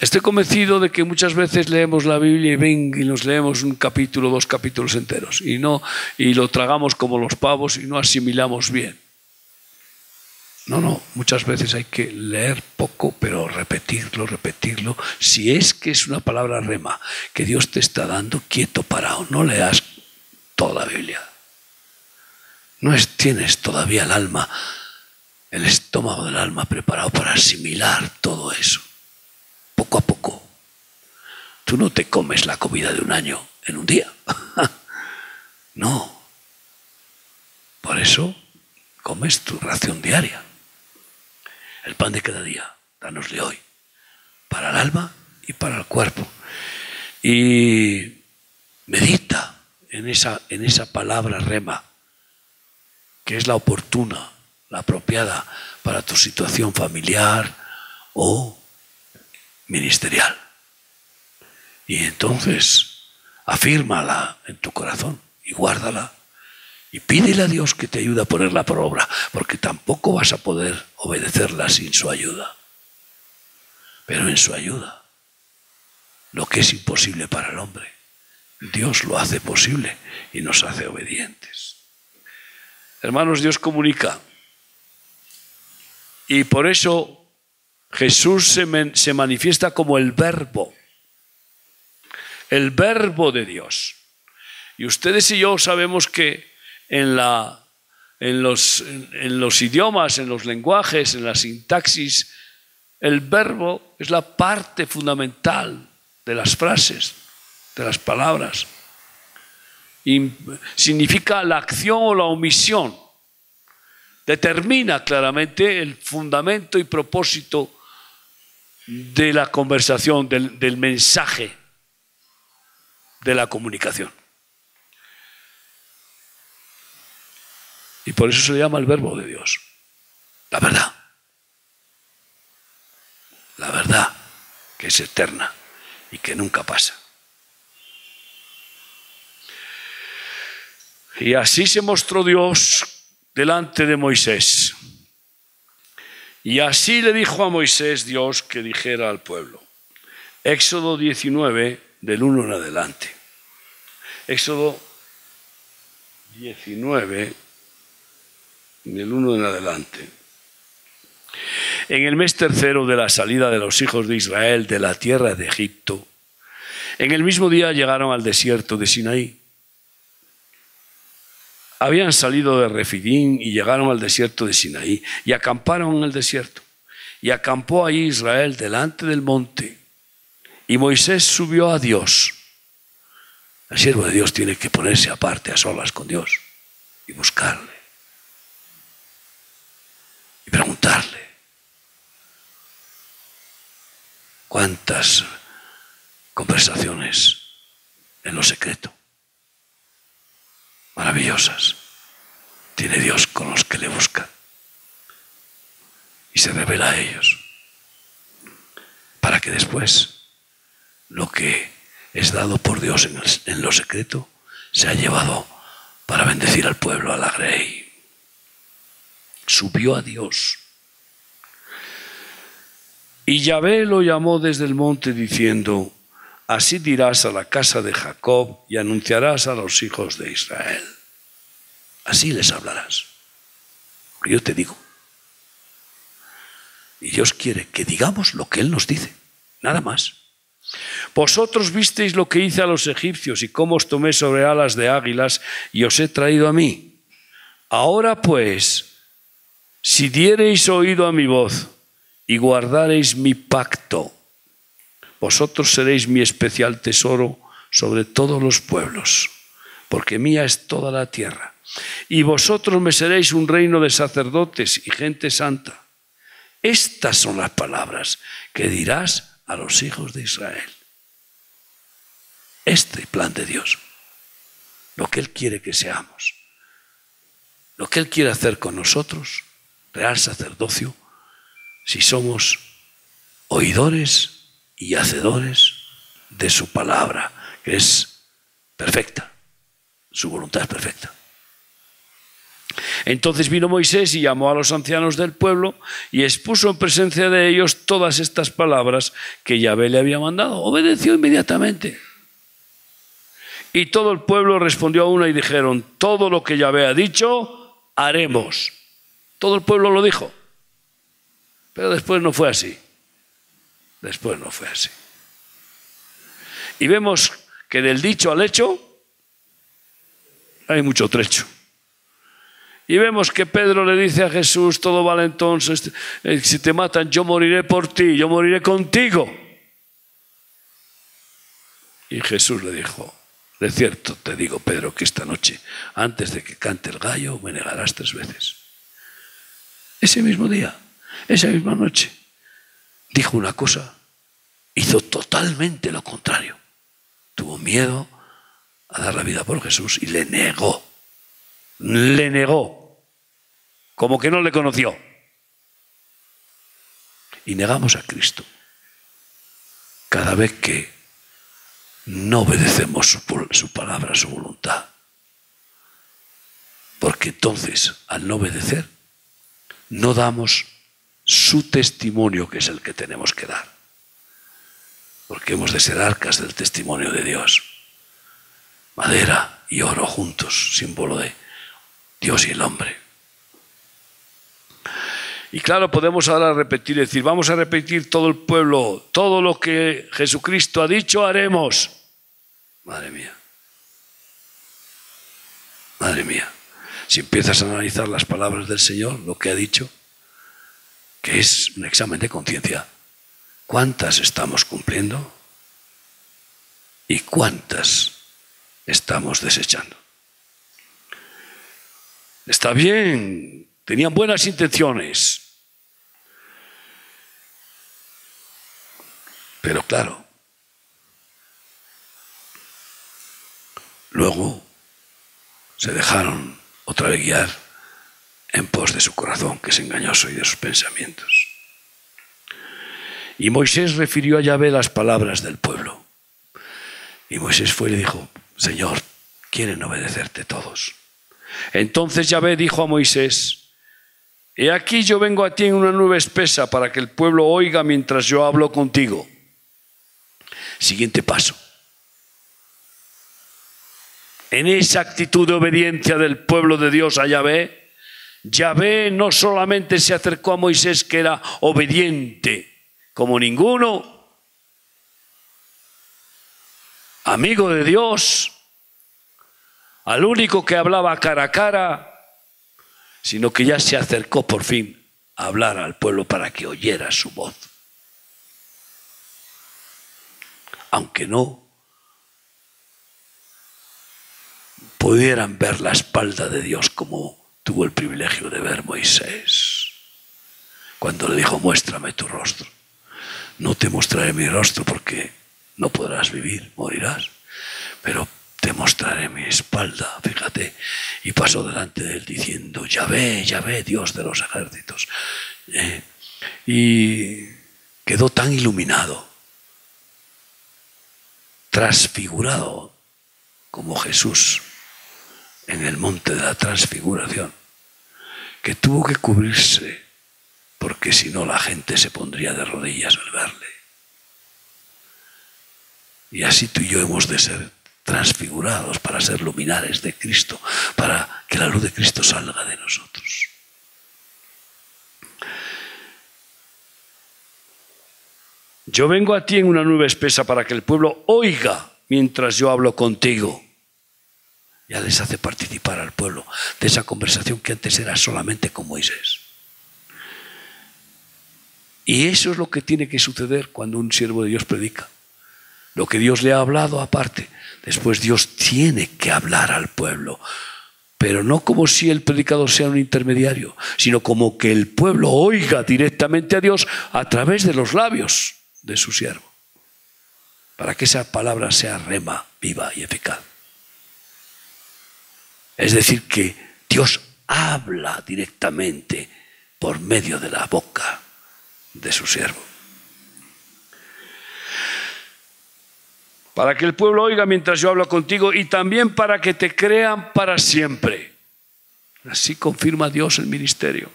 Estoy convencido de que muchas veces leemos la Biblia y ven y nos leemos un capítulo, dos capítulos enteros y no y lo tragamos como los pavos y no asimilamos bien. No, no, muchas veces hay que leer poco, pero repetirlo, repetirlo. Si es que es una palabra rema que Dios te está dando quieto, parado, no leas toda la Biblia. No es, tienes todavía el alma, el estómago del alma preparado para asimilar todo eso poco a poco. Tú no te comes la comida de un año en un día. no. Por eso comes tu ración diaria. El pan de cada día, danosle hoy, para el alma y para el cuerpo. Y medita en esa, en esa palabra rema, que es la oportuna, la apropiada para tu situación familiar o ministerial. Y entonces afírmala en tu corazón y guárdala. Y pídele a Dios que te ayude a ponerla por obra, porque tampoco vas a poder obedecerla sin su ayuda. Pero en su ayuda, lo que es imposible para el hombre, Dios lo hace posible y nos hace obedientes. Hermanos, Dios comunica. Y por eso Jesús se, manifiesta como el verbo, el verbo de Dios. Y ustedes y yo sabemos que en, la, en, los, en los idiomas, en los lenguajes, en la sintaxis, el verbo es la parte fundamental de las frases, de las palabras. Significa la acción o la omisión. Determina claramente el fundamento y propósito de la conversación, del, mensaje, de la comunicación. Y por eso se le llama el verbo de Dios. La verdad. La verdad que es eterna y que nunca pasa. Y así se mostró Dios delante de Moisés. Y así le dijo a Moisés Dios que dijera al pueblo. Éxodo 19, del 1 en adelante. Éxodo 19, del 1 en adelante. En el mes tercero de la salida de los hijos de Israel de la tierra de Egipto, en el mismo día llegaron al desierto de Sinaí habían salido de Refidín y llegaron al desierto de Sinaí y acamparon en el desierto. Y acampó ahí Israel delante del monte. Y Moisés subió a Dios. El siervo de Dios tiene que ponerse aparte a solas con Dios y buscarle. Y preguntarle. ¿Cuántas conversaciones en lo secreto? Maravillosas tiene Dios con los que le buscan. Y se revela a ellos. Para que después lo que es dado por Dios en, lo secreto se ha llevado para bendecir al pueblo, a la grey. Subió a Dios. Y Yahvé lo llamó desde el monte diciendo, Así dirás a la casa de Jacob y anunciarás a los hijos de Israel. Así les hablarás. Yo te digo. Y Dios quiere que digamos lo que Él nos dice, nada más. Vosotros visteis lo que hice a los egipcios y cómo os tomé sobre alas de águilas y os he traído a mí. Ahora pues, si diereis oído a mi voz y guardareis mi pacto, vosotros seréis mi especial tesoro sobre todos los pueblos, porque mía es toda la tierra. Y vosotros me seréis un reino de sacerdotes y gente santa. Estas son las palabras que dirás a los hijos de Israel. Este plan de Dios, lo que Él quiere que seamos, lo que Él quiere hacer con nosotros, real sacerdocio, si somos oidores y hacedores de su palabra, que es perfecta. Su voluntad es perfecta. Entonces vino Moisés y llamó a los ancianos del pueblo y expuso en presencia de ellos todas estas palabras que Yahvé le había mandado. Obedeció inmediatamente. Y todo el pueblo respondió a una y dijeron, todo lo que Yahvé ha dicho, haremos. Todo el pueblo lo dijo. Pero después no fue así. Después no fue así. Y vemos que del dicho al hecho hay mucho trecho. Y vemos que Pedro le dice a Jesús, todo vale entonces, eh, si te matan yo moriré por ti, yo moriré contigo. Y Jesús le dijo, de cierto te digo, Pedro, que esta noche, antes de que cante el gallo, me negarás tres veces. Ese mismo día, esa misma noche, dijo una cosa, hizo totalmente lo contrario. Tuvo miedo a dar la vida por Jesús y le negó. Le negó. Como que no le conoció. Y negamos a Cristo. Cada vez que no obedecemos su, su palabra, su voluntad. Porque entonces, al no obedecer, no damos su testimonio, que es el que tenemos que dar. Porque hemos de ser arcas del testimonio de Dios. Madera y oro juntos, símbolo de Dios y el hombre. Y claro, podemos ahora repetir, decir, vamos a repetir todo el pueblo, todo lo que Jesucristo ha dicho, haremos. Madre mía. Madre mía. Si empiezas a analizar las palabras del Señor, lo que ha dicho, que es un examen de conciencia, ¿cuántas estamos cumpliendo? ¿Y cuántas estamos desechando? Está bien, tenían buenas intenciones. Pero claro, luego se dejaron otra vez guiar en pos de su corazón, que es engañoso, y de sus pensamientos. Y Moisés refirió a Yahvé las palabras del pueblo. Y Moisés fue y le dijo, Señor, quieren obedecerte todos. Entonces Yahvé dijo a Moisés, He aquí yo vengo a ti en una nube espesa para que el pueblo oiga mientras yo hablo contigo. Siguiente paso. En esa actitud de obediencia del pueblo de Dios a Yahvé, Yahvé no solamente se acercó a Moisés que era obediente como ninguno, amigo de Dios, al único que hablaba cara a cara, sino que ya se acercó por fin a hablar al pueblo para que oyera su voz. Aunque no pudieran ver la espalda de Dios como tuvo el privilegio de ver Moisés, cuando le dijo, muéstrame tu rostro. No te mostraré mi rostro porque no podrás vivir, morirás, pero te mostraré mi espalda, fíjate. Y pasó delante de él diciendo, ya ve, ya ve, Dios de los ejércitos. Eh, y quedó tan iluminado, transfigurado como Jesús en el monte de la transfiguración, que tuvo que cubrirse, porque si no la gente se pondría de rodillas al verle. Y así tú y yo hemos de ser transfigurados para ser luminares de Cristo, para que la luz de Cristo salga de nosotros. Yo vengo a ti en una nube espesa para que el pueblo oiga mientras yo hablo contigo. Ya les hace participar al pueblo de esa conversación que antes era solamente con Moisés. Y eso es lo que tiene que suceder cuando un siervo de Dios predica. Lo que Dios le ha hablado aparte, Después Dios tiene que hablar al pueblo, pero no como si el predicador sea un intermediario, sino como que el pueblo oiga directamente a Dios a través de los labios de su siervo, para que esa palabra sea rema, viva y eficaz. Es decir, que Dios habla directamente por medio de la boca de su siervo. para que el pueblo oiga mientras yo hablo contigo y también para que te crean para siempre. Así confirma Dios el ministerio.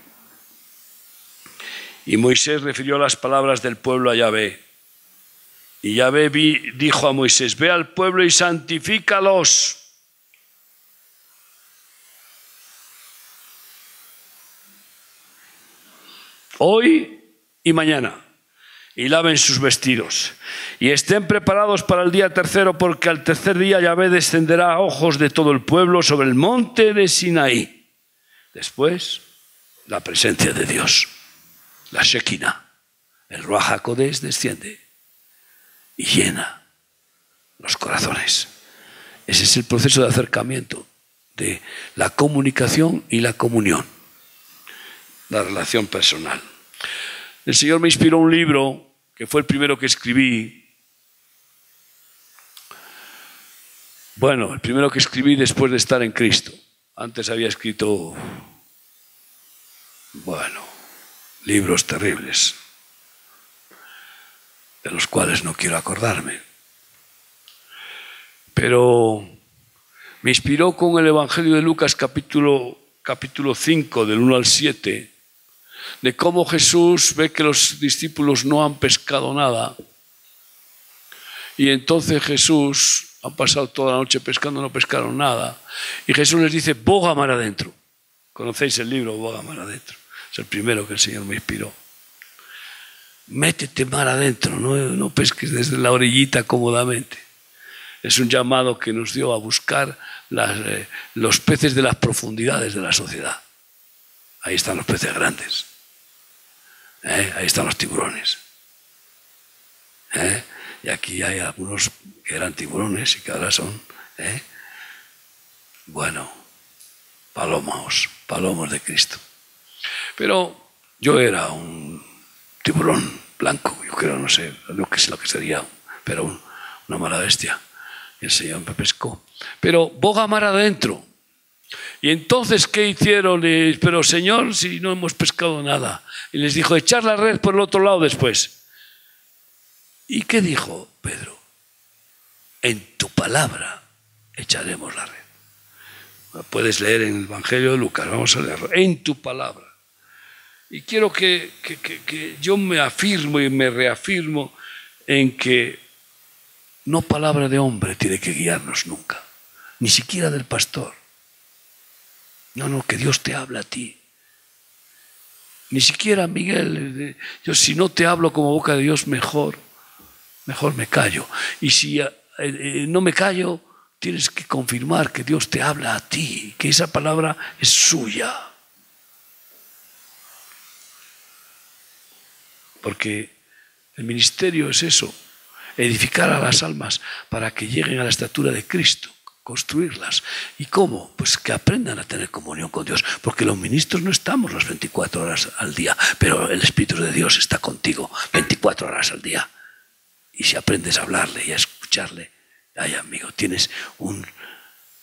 Y Moisés refirió las palabras del pueblo a Yahvé. Y Yahvé dijo a Moisés, ve al pueblo y santifícalos. Hoy y mañana. Y laven sus vestidos. Y estén preparados para el día tercero, porque al tercer día Yahvé descenderá a ojos de todo el pueblo sobre el monte de Sinaí. Después, la presencia de Dios la Shekinah, el Ruach desciende y llena los corazones. Ese es el proceso de acercamiento, de la comunicación y la comunión, la relación personal. El Señor me inspiró un libro que fue el primero que escribí. Bueno, el primero que escribí después de estar en Cristo. Antes había escrito, bueno, libros terribles, de los cuales no quiero acordarme. Pero me inspiró con el Evangelio de Lucas capítulo, capítulo 5, del 1 al 7, de cómo Jesús ve que los discípulos no han pescado nada. Y entonces Jesús, han pasado toda la noche pescando, no pescaron nada. Y Jesús les dice, boga mar adentro. ¿Conocéis el libro Boga mar adentro? Es el primero que el Señor me inspiró. Métete mar adentro, no, pesques desde la orillita cómodamente. Es un llamado que nos dio a buscar eh, los peces de las profundidades de la sociedad. Ahí están los peces grandes. ¿Eh? Ahí están los tiburones. ¿eh? Y aquí hay algunos que eran tiburones y que ahora son, bueno, palomos, palomos de Cristo. Pero yo era un tiburón blanco, yo creo, no sé lo que, lo que sería, pero una mala bestia. Y el Señor me pescó. Pero boga mar adentro. Y entonces, ¿qué hicieron? Pero Señor, si no hemos pescado nada. Y les dijo, echar la red por el otro lado después. ¿Y qué dijo Pedro? En tu palabra echaremos la red. Puedes leer en el Evangelio de Lucas, vamos a leerlo. En tu palabra. Y quiero que, yo me afirmo y me reafirmo en que no palabra de hombre tiene que guiarnos nunca, ni siquiera del pastor. No, no, que Dios te habla a ti. Ni siquiera Miguel, yo si no te hablo como boca de Dios, mejor, mejor me callo. Y si eh, eh, no me callo, tienes que confirmar que Dios te habla a ti, que esa palabra es suya. porque el ministerio es eso, edificar a las almas para que lleguen a la estatura de Cristo, construirlas. ¿Y cómo? Pues que aprendan a tener comunión con Dios, porque los ministros no estamos las 24 horas al día, pero el Espíritu de Dios está contigo 24 horas al día. Y si aprendes a hablarle y a escucharle, ay amigo, tienes un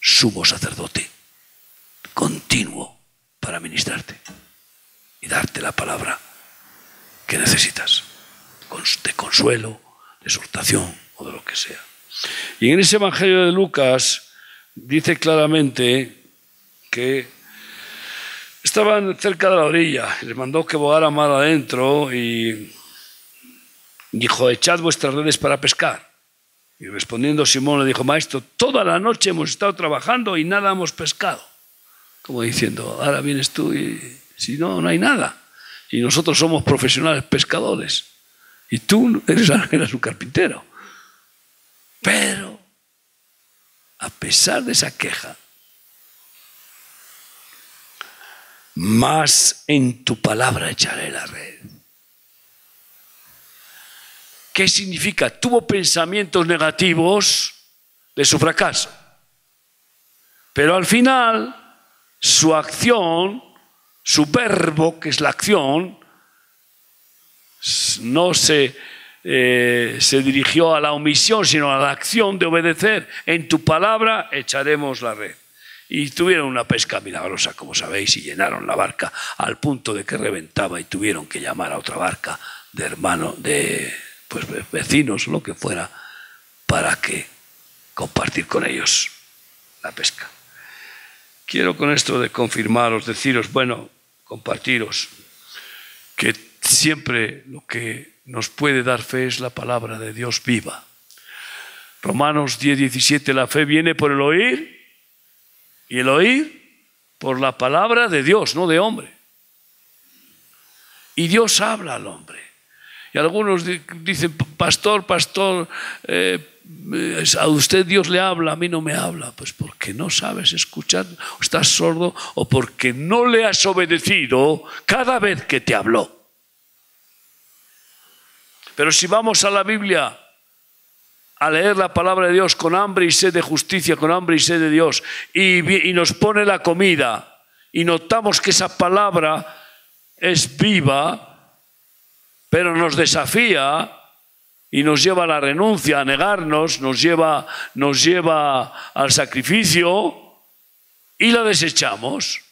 sumo sacerdote continuo para ministrarte y darte la palabra que necesitas, de consuelo, de exhortación o de lo que sea. Y en ese Evangelio de Lucas dice claramente que estaban cerca de la orilla, les mandó que a mar adentro y dijo, echad vuestras redes para pescar. Y respondiendo Simón le dijo, maestro, toda la noche hemos estado trabajando y nada hemos pescado. Como diciendo, ahora vienes tú y si no, no hay nada. Y nosotros somos profesionales pescadores. Y tú eres, eres un carpintero. Pero, a pesar de esa queja, más en tu palabra echaré la red. ¿Qué significa? Tuvo pensamientos negativos de su fracaso. Pero al final, su acción su verbo, que es la acción, no se, eh, se dirigió a la omisión, sino a la acción de obedecer. En tu palabra echaremos la red. Y tuvieron una pesca milagrosa, como sabéis, y llenaron la barca al punto de que reventaba y tuvieron que llamar a otra barca de hermanos, de pues, vecinos, lo que fuera, para que compartir con ellos la pesca. quiero con esto de confirmaros, deciros, bueno, compartiros, que siempre lo que nos puede dar fe es la palabra de Dios viva. Romanos 10, 17, la fe viene por el oír y el oír por la palabra de Dios, no de hombre. Y Dios habla al hombre. Y algunos dicen, pastor, pastor, eh, a usted Dios le habla, a mí no me habla. Pues porque no sabes escuchar, o estás sordo, o porque no le has obedecido cada vez que te habló. Pero si vamos a la Biblia a leer la palabra de Dios con hambre y sed de justicia, con hambre y sed de Dios, y, nos pone la comida, y notamos que esa palabra es viva, pero nos desafía y nos lleva a la renuncia, a negarnos, nos lleva, nos lleva al sacrificio y la desechamos.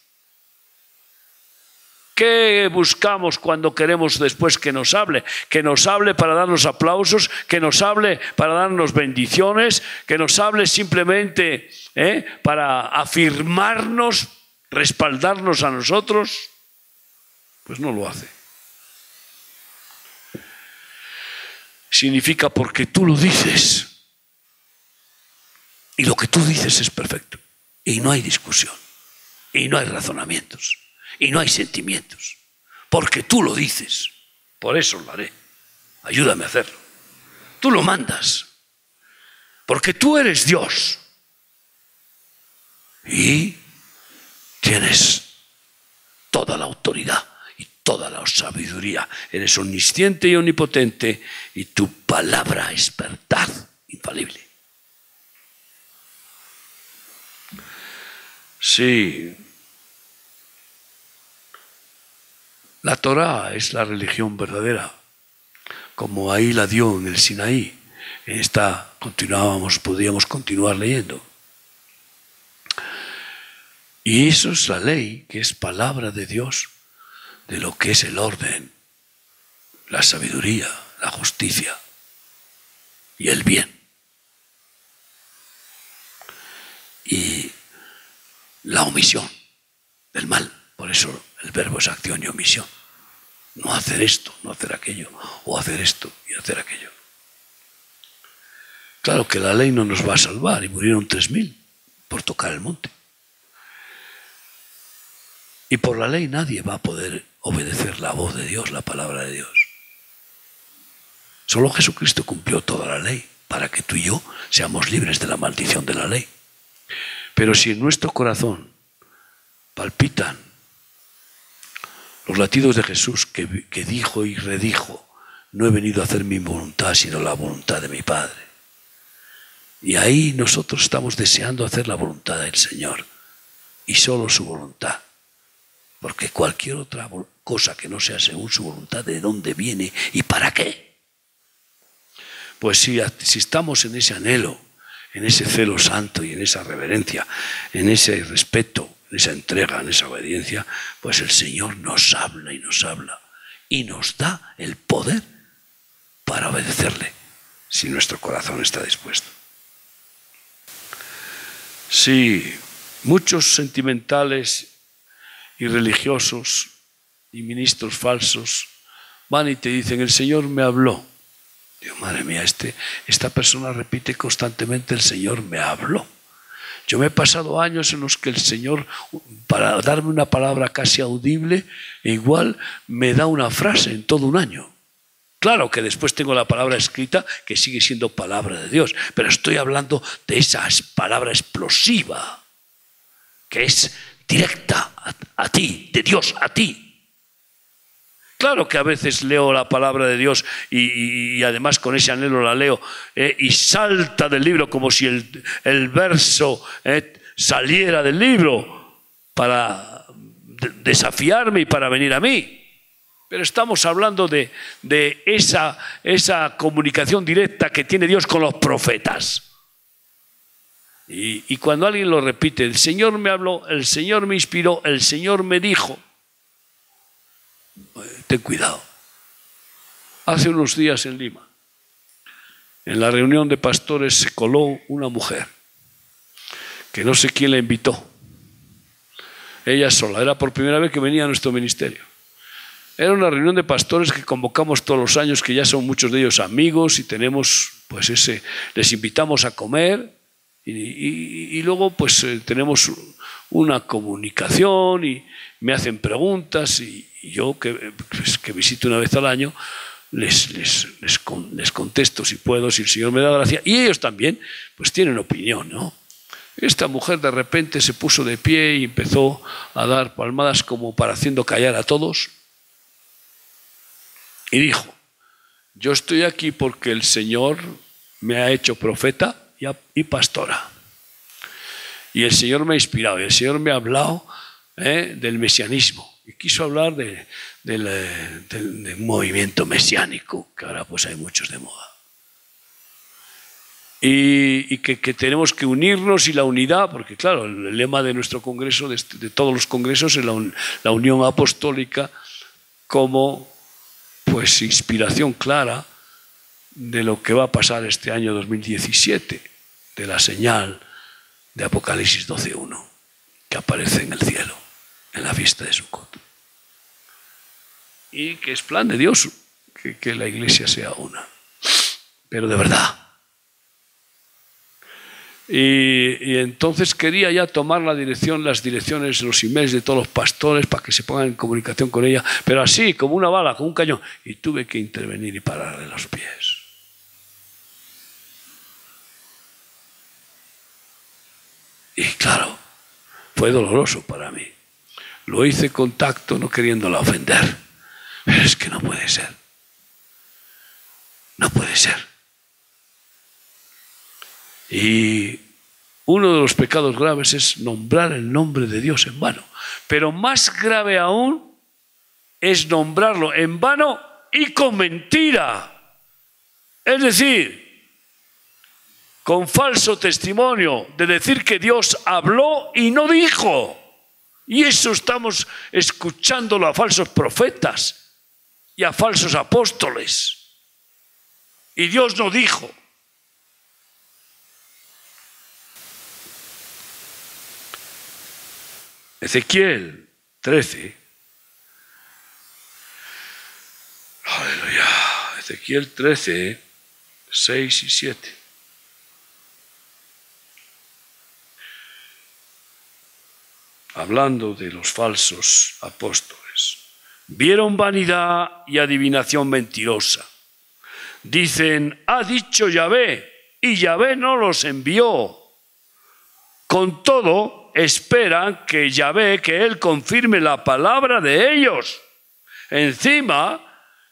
¿Qué buscamos cuando queremos después que nos hable? Que nos hable para darnos aplausos, que nos hable para darnos bendiciones, que nos hable simplemente ¿eh? para afirmarnos, respaldarnos a nosotros. Pues no lo hace. significa porque tú lo dices. Y lo que tú dices es perfecto. Y no hay discusión. Y no hay razonamientos. Y no hay sentimientos. Porque tú lo dices. Por eso lo haré. Ayúdame a hacerlo. Tú lo mandas. Porque tú eres Dios. Y tienes toda la autoridad toda la sabiduría. Eres omnisciente y omnipotente y tu palabra es verdad infalible. Sí. La Torah es la religión verdadera, como ahí la dio en el Sinaí. En esta continuábamos, podíamos continuar leyendo. Y eso es la ley, que es palabra de Dios de lo que es el orden, la sabiduría, la justicia y el bien. Y la omisión del mal. Por eso el verbo es acción y omisión. No hacer esto, no hacer aquello, o hacer esto y hacer aquello. Claro que la ley no nos va a salvar y murieron tres mil por tocar el monte. Y por la ley nadie va a poder obedecer la voz de Dios, la palabra de Dios. Solo Jesucristo cumplió toda la ley para que tú y yo seamos libres de la maldición de la ley. Pero si en nuestro corazón palpitan los latidos de Jesús que, dijo y redijo, no he venido a hacer mi voluntad, sino la voluntad de mi Padre. Y ahí nosotros estamos deseando hacer la voluntad del Señor y solo su voluntad. Porque cualquier otra cosa que no sea según su voluntad, ¿de dónde viene y para qué? Pues si, si estamos en ese anhelo, en ese celo santo y en esa reverencia, en ese respeto, en esa entrega, en esa obediencia, pues el Señor nos habla y nos habla y nos da el poder para obedecerle, si nuestro corazón está dispuesto. Sí, muchos sentimentales y religiosos y ministros falsos van y te dicen, el Señor me habló. Dios, madre mía, este, esta persona repite constantemente, el Señor me habló. Yo me he pasado años en los que el Señor, para darme una palabra casi audible, igual me da una frase en todo un año. Claro que después tengo la palabra escrita que sigue siendo palabra de Dios, pero estoy hablando de esa palabra explosiva, que es directa a, ti, de Dios a ti. Claro que a veces leo la palabra de Dios y, además con ese anhelo la leo eh, y salta del libro como si el, verso eh, saliera del libro para desafiarme y para venir a mí. Pero estamos hablando de, esa comunicación directa que tiene Dios con los profetas. Y, cuando alguien lo repite, el Señor me habló, el Señor me inspiró, el Señor me dijo, ten cuidado. Hace unos días en Lima, en la reunión de pastores se coló una mujer, que no sé quién la invitó, ella sola. Era por primera vez que venía a nuestro ministerio. Era una reunión de pastores que convocamos todos los años, que ya son muchos de ellos amigos y tenemos, pues ese, les invitamos a comer y, luego pues eh, tenemos una comunicación y me hacen preguntas y, yo que, pues, que, visito una vez al año les, les, les, contesto si puedo, si el Señor me da gracia. Y ellos también pues tienen opinión, ¿no? Esta mujer de repente se puso de pie y empezó a dar palmadas como para haciendo callar a todos y dijo, yo estoy aquí porque el Señor me ha hecho profeta y pastora. Y el Señor me ha inspirado, y el Señor me ha hablado ¿eh? del mesianismo. Y quiso hablar de, del, movimiento mesiánico, que ahora pues hay muchos de moda. Y, que, tenemos que unirnos y la unidad, porque claro, el lema de nuestro congreso, de, todos los congresos, es la, la unión apostólica como pues inspiración clara de lo que va a pasar este año 2017, de la señal de Apocalipsis 12.1, que aparece en el cielo, en la fiesta de Sukkot. Y que es plan de Dios que, que la iglesia sea una, pero de verdad. Y, entonces quería ya tomar la dirección, las direcciones, los emails de todos los pastores para que se pongan en comunicación con ella, pero así, como una bala, como un cañón. Y tuve que intervenir y pararle los pies. Y claro, fue doloroso para mí. Lo hice con tacto, no queriéndola ofender. Pero es que no puede ser. No puede ser. Y uno de los pecados graves es nombrar el nombre de Dios en vano. Pero más grave aún es nombrarlo en vano y con mentira. Es decir, con falso testimonio de decir que Dios habló y no dijo. Y eso estamos escuchándolo a falsos profetas y a falsos apóstoles. Y Dios no dijo. Ezequiel 13. Aleluya. Ezequiel 13, 6 y 7. Hablando de los falsos apóstoles. Vieron vanidad y adivinación mentirosa. Dicen, ha dicho Yahvé, y Yahvé no los envió. Con todo, esperan que Yahvé, que Él confirme la palabra de ellos. Encima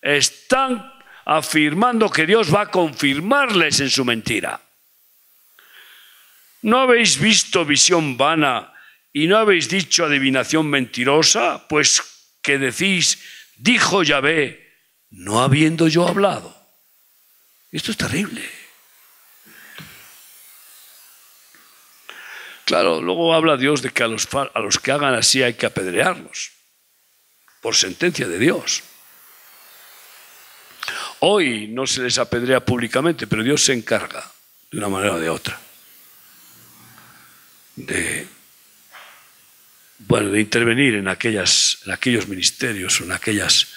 están afirmando que Dios va a confirmarles en su mentira. ¿No habéis visto visión vana y no habéis dicho adivinación mentirosa? Pues que decís, dijo Yahvé, no habiendo yo hablado. Esto es terrible. Claro, luego habla Dios de que a los, a los que hagan así hay que apedrearlos, por sentencia de Dios. Hoy no se les apedrea públicamente, pero Dios se encarga, de una manera o de otra, de, bueno, de intervenir en, aquellas, en aquellos ministerios o en aquellas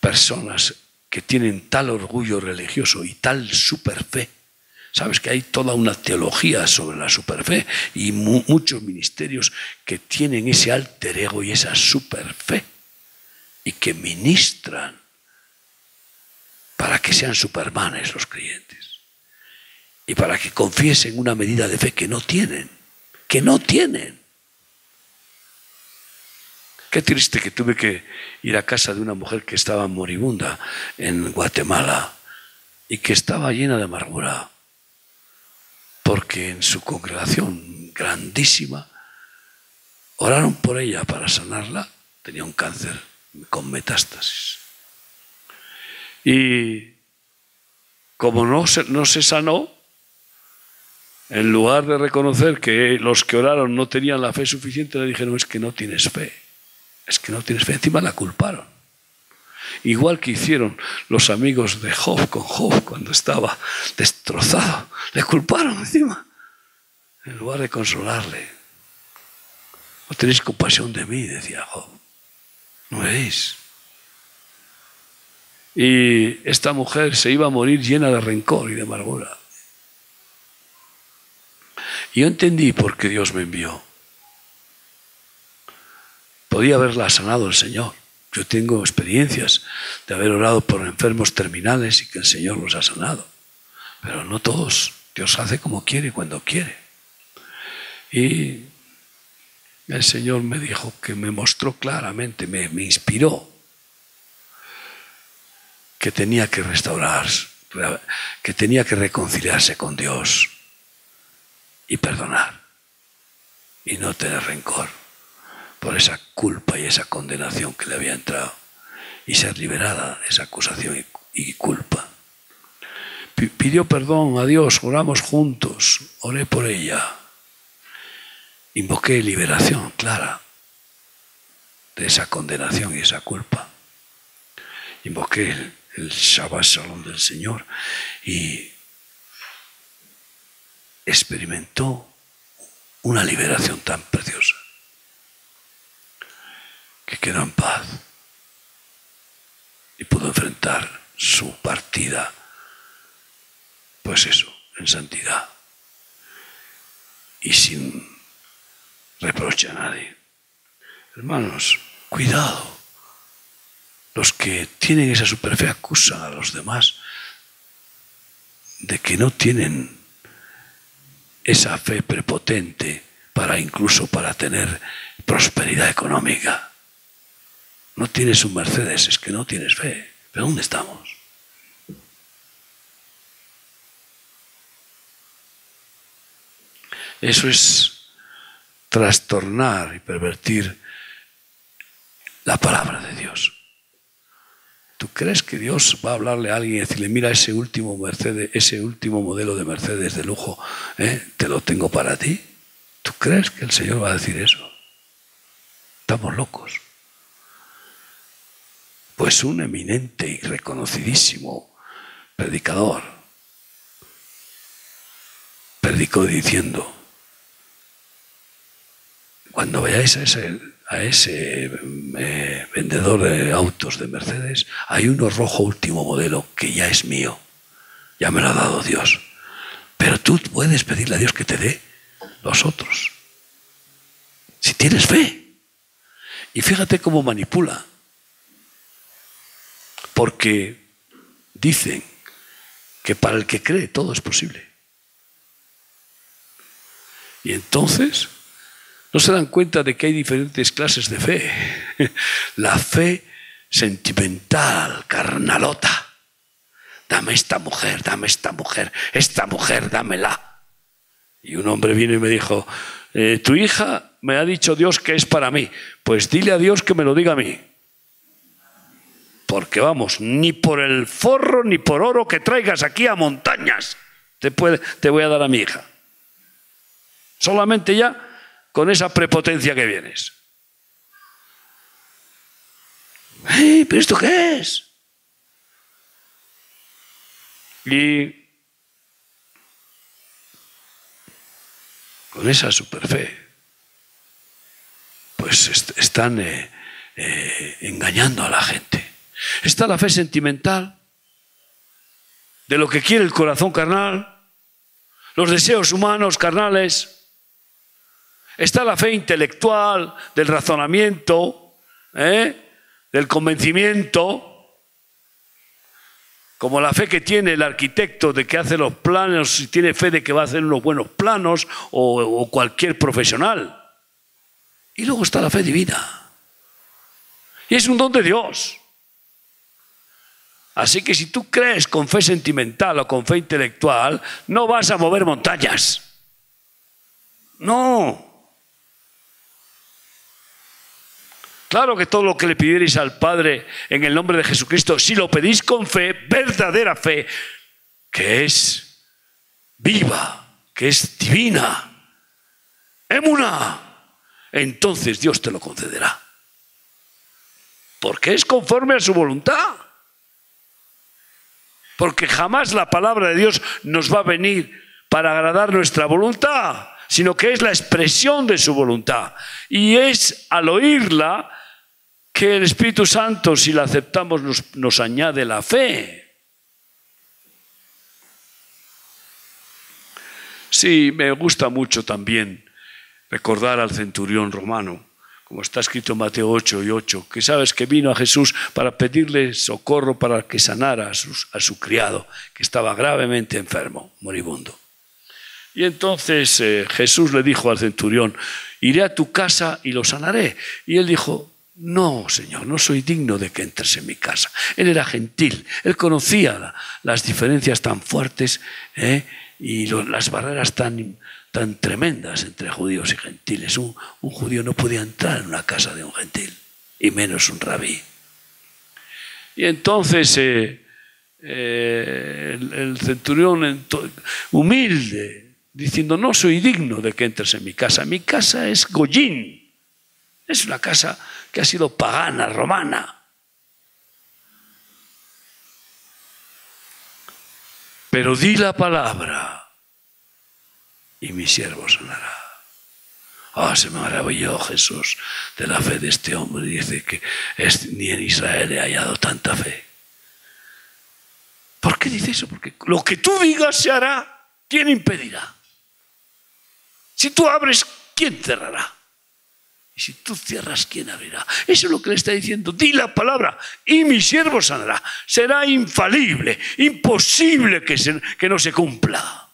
personas que tienen tal orgullo religioso y tal superfe Sabes que hay toda una teología sobre la superfe y muchos ministerios que tienen ese alter ego y esa superfe y que ministran para que sean supermanes los creyentes y para que confiesen una medida de fe que no tienen, que no tienen. Qué triste que tuve que ir a casa de una mujer que estaba moribunda en Guatemala y que estaba llena de amargura porque en su congregación grandísima oraron por ella para sanarla, tenía un cáncer con metástasis. Y como no se, no se sanó, en lugar de reconocer que los que oraron no tenían la fe suficiente, le dijeron, es que no tienes fe, es que no tienes fe, encima la culparon. Igual que hicieron los amigos de Job con Job cuando estaba destrozado. Le culparon encima, en lugar de consolarle. No tenéis compasión de mí, decía Job. No veis. Y esta mujer se iba a morir llena de rencor y de amargura. Y yo entendí por qué Dios me envió. Podía haberla sanado el Señor. Yo tengo experiencias de haber orado por enfermos terminales y que el Señor los ha sanado. Pero no todos. Dios hace como quiere cuando quiere. Y el Señor me dijo que me mostró claramente, me, me inspiró que tenía que restaurar, que tenía que reconciliarse con Dios y perdonar y no tener rencor por esa culpa y esa condenación que le había entrado y ser liberada de esa acusación y, culpa. Pidió perdón a Dios, oramos juntos, oré por ella, invoqué liberación clara de esa condenación y esa culpa. Invoqué el, el Shabbat Shalom del Señor y experimentó una liberación tan preciosa que quedó en paz y pudo enfrentar su partida, pues eso, en santidad y sin reproche a nadie. Hermanos, cuidado. Los que tienen esa superfe acusan a los demás de que no tienen esa fe prepotente para incluso para tener prosperidad económica. No tienes un Mercedes, es que no tienes fe. ¿Pero dónde estamos? Eso es trastornar y pervertir la palabra de Dios. ¿Tú crees que Dios va a hablarle a alguien y decirle, mira ese último Mercedes, ese último modelo de Mercedes de lujo, ¿eh? te lo tengo para ti? ¿Tú crees que el Señor va a decir eso? Estamos locos. Pues un eminente y reconocidísimo predicador predicó diciendo, cuando veáis a ese a ese eh, vendedor de autos de Mercedes, hay uno rojo último modelo que ya es mío, ya me lo ha dado Dios. Pero tú puedes pedirle a Dios que te dé los otros. Si tienes fe. Y fíjate cómo manipula. Porque dicen que para el que cree todo es posible. Y entonces no se dan cuenta de que hay diferentes clases de fe. La fe sentimental, carnalota. Dame esta mujer, dame esta mujer, esta mujer, dámela. Y un hombre vino y me dijo, eh, tu hija me ha dicho Dios que es para mí. Pues dile a Dios que me lo diga a mí. Porque vamos, ni por el forro ni por oro que traigas aquí a montañas te, puede, te voy a dar a mi hija. Solamente ya con esa prepotencia que vienes. ¡Ey, pero esto qué es! Y con esa superfe, pues están eh, eh, engañando a la gente. Está la fe sentimental de lo que quiere el corazón carnal, los deseos humanos carnales, Está la fe intelectual, del razonamiento, ¿eh? del convencimiento, como la fe que tiene el arquitecto de que hace los planos y tiene fe de que va a hacer unos buenos planos o, o cualquier profesional. Y luego está la fe divina. Y es un don de Dios. Así que si tú crees con fe sentimental o con fe intelectual, no vas a mover montañas. No. Claro que todo lo que le pidierais al Padre en el nombre de Jesucristo, si lo pedís con fe, verdadera fe, que es viva, que es divina, emuna, entonces Dios te lo concederá. Porque es conforme a su voluntad. Porque jamás la palabra de Dios nos va a venir para agradar nuestra voluntad, sino que es la expresión de su voluntad. Y es al oírla que el Espíritu Santo, si la aceptamos, nos, nos añade la fe. Sí, me gusta mucho también recordar al centurión romano, como está escrito en Mateo 8 y 8, que sabes que vino a Jesús para pedirle socorro para que sanara a, su criado, que estaba gravemente enfermo, moribundo. Y entonces eh, Jesús le dijo al centurión, iré a tu casa y lo sanaré. Y él dijo, no, Señor, no soy digno de que entres en mi casa. Él era gentil, él conocía las diferencias tan fuertes ¿eh? y las barreras tan, tan tremendas entre judíos y gentiles. Un, judío no podía entrar en una casa de un gentil, y menos un rabí. Y entonces eh, eh, el, centurión humilde, diciendo, no soy digno de que entres en mi casa. Mi casa es Goyín, es una casa que ha sido pagana, romana. Pero di la palabra y mi siervo sanará. Ah, se me maravilló Jesús de la fe de este hombre. Dice que ni en Israel he hallado tanta fe. ¿Por qué dice eso? Porque lo que tú digas se hará. ¿Quién impedirá? Si tú abres, ¿quién cerrará? Y si tú cierras, ¿quién abrirá? Eso es lo que le está diciendo. Di la palabra y mi siervo sanará. Será infalible, imposible que no se cumpla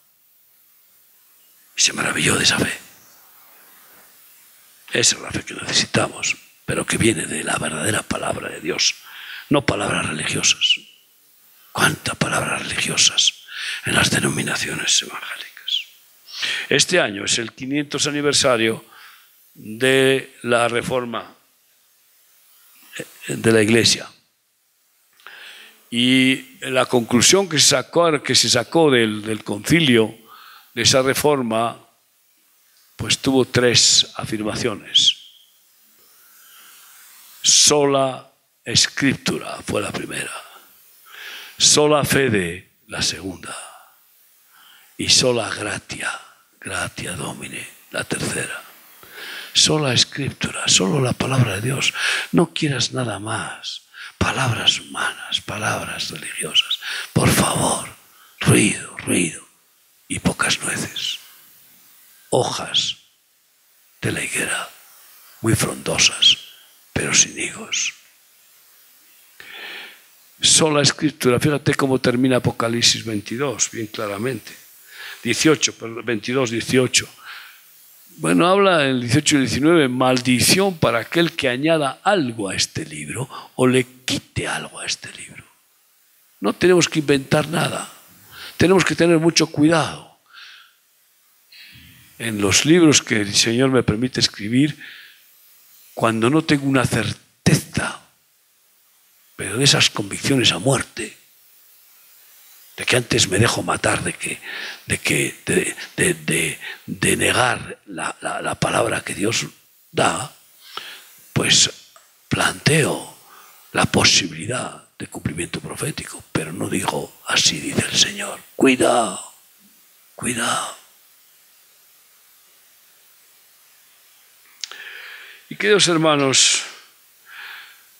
se maravilló de esa fe. Esa es la fe que necesitamos, pero que viene de la verdadera palabra de Dios, no palabras religiosas. ¿Cuántas palabras religiosas en las denominaciones evangélicas? Este año es el 500 aniversario de la reforma de la iglesia. Y la conclusión que se sacó, que se sacó del, concilio esa reforma, pues tuvo tres afirmaciones. Sola escritura fue la primera, sola fede la segunda y sola gratia, gratia domine la tercera. Sola escritura, solo la palabra de Dios. No quieras nada más. Palabras humanas, palabras religiosas. Por favor, ruido, ruido y pocas nueces, hojas de la higuera, muy frondosas, pero sin higos. Sola escritura, fíjate cómo termina Apocalipsis 22, bien claramente. 18, 22, 18. Bueno, habla en el 18 y 19, maldición para aquel que añada algo a este libro o le quite algo a este libro. No tenemos que inventar nada tenemos que tener mucho cuidado. En los libros que el Señor me permite escribir, cuando no tengo una certeza, pero de esas convicciones a muerte, de que antes me dejo matar, de que, de, que, de, negar la, la palabra que Dios da, pues planteo la posibilidad de cumplimiento profético, pero no digo así dice el Señor. Cuidado, cuidado. Y queridos hermanos,